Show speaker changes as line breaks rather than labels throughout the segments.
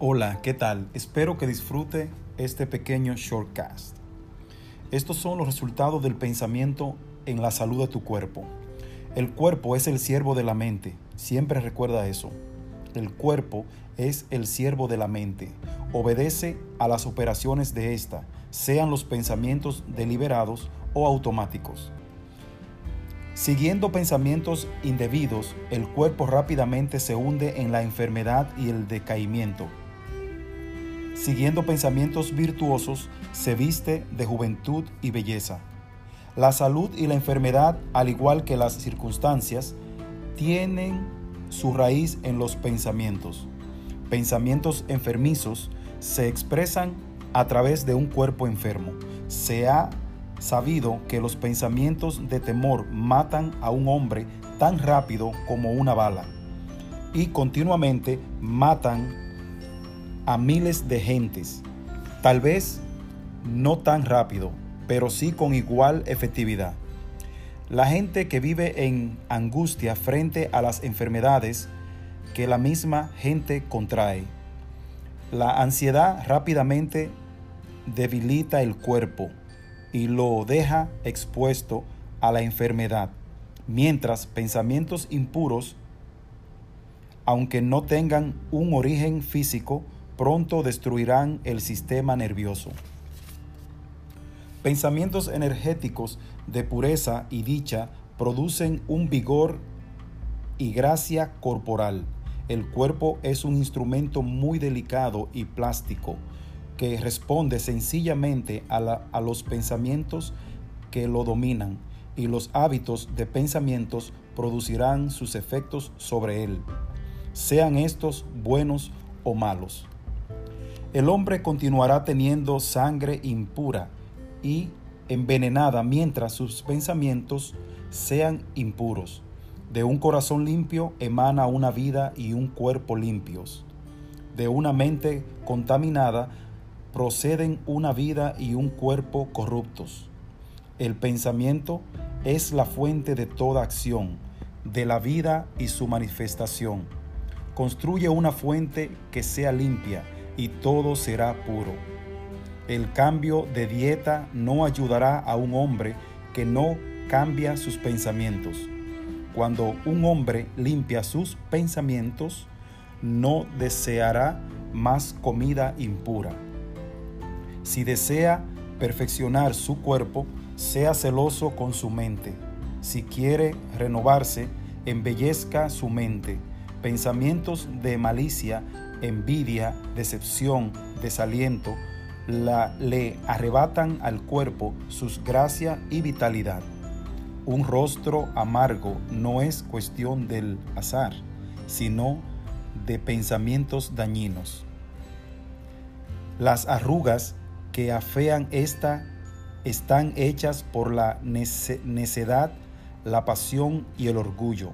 Hola, ¿qué tal? Espero que disfrute este pequeño shortcast. Estos son los resultados del pensamiento en la salud de tu cuerpo. El cuerpo es el siervo de la mente. Siempre recuerda eso. El cuerpo es el siervo de la mente. Obedece a las operaciones de ésta, sean los pensamientos deliberados o automáticos. Siguiendo pensamientos indebidos, el cuerpo rápidamente se hunde en la enfermedad y el decaimiento. Siguiendo pensamientos virtuosos, se viste de juventud y belleza. La salud y la enfermedad, al igual que las circunstancias, tienen su raíz en los pensamientos. Pensamientos enfermizos se expresan a través de un cuerpo enfermo. Se ha sabido que los pensamientos de temor matan a un hombre tan rápido como una bala y continuamente matan a miles de gentes. Tal vez no tan rápido, pero sí con igual efectividad. La gente que vive en angustia frente a las enfermedades que la misma gente contrae. La ansiedad rápidamente debilita el cuerpo y lo deja expuesto a la enfermedad, mientras pensamientos impuros, aunque no tengan un origen físico, pronto destruirán el sistema nervioso. Pensamientos energéticos de pureza y dicha producen un vigor y gracia corporal. El cuerpo es un instrumento muy delicado y plástico que responde sencillamente a, los pensamientos que lo dominan y los hábitos de pensamientos producirán sus efectos sobre él, sean estos buenos o malos. El hombre continuará teniendo sangre impura y envenenada mientras sus pensamientos sean impuros. De un corazón limpio emana una vida y un cuerpo limpios. De una mente contaminada proceden una vida y un cuerpo corruptos. El pensamiento es la fuente de toda acción, de la vida y su manifestación. Construye una fuente que sea limpia y todo será puro. El cambio de dieta no ayudará a un hombre que no cambia sus pensamientos. Cuando un hombre limpia sus pensamientos, no deseará más comida impura. Si desea perfeccionar su cuerpo, sea celoso con su mente. Si quiere renovarse, embellezca su mente. Pensamientos de malicia, envidia, decepción, desaliento, la, le arrebatan al cuerpo sus gracia y vitalidad. Un rostro amargo no es cuestión del azar, sino de pensamientos dañinos. Las arrugas que afean esta están hechas por la necedad, la pasión y el orgullo.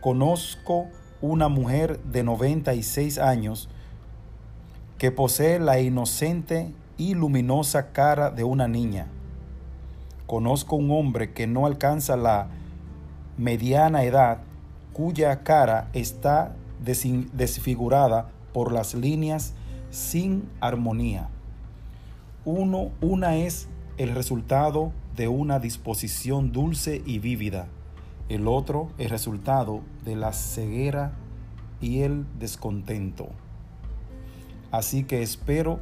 Conozco una mujer de 96 años que posee la inocente y luminosa cara de una niña. Conozco un hombre que no alcanza la mediana edad, cuya cara está desfigurada por las líneas sin armonía. Uno, una es el resultado de una disposición dulce y vívida. El otro el resultado de la ceguera y el descontento. Así que espero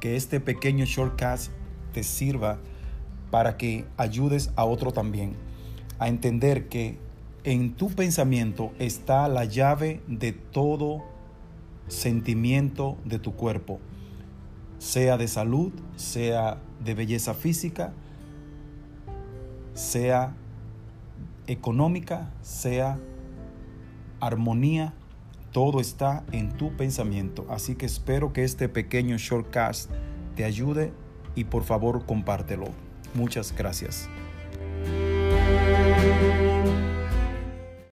que este pequeño shortcast te sirva para que ayudes a otro también a entender que en tu pensamiento está la llave de todo sentimiento de tu cuerpo sea de salud, sea de belleza física, sea económica, sea armonía, todo está en tu pensamiento. Así que espero que este pequeño shortcast te ayude y por favor compártelo. Muchas gracias.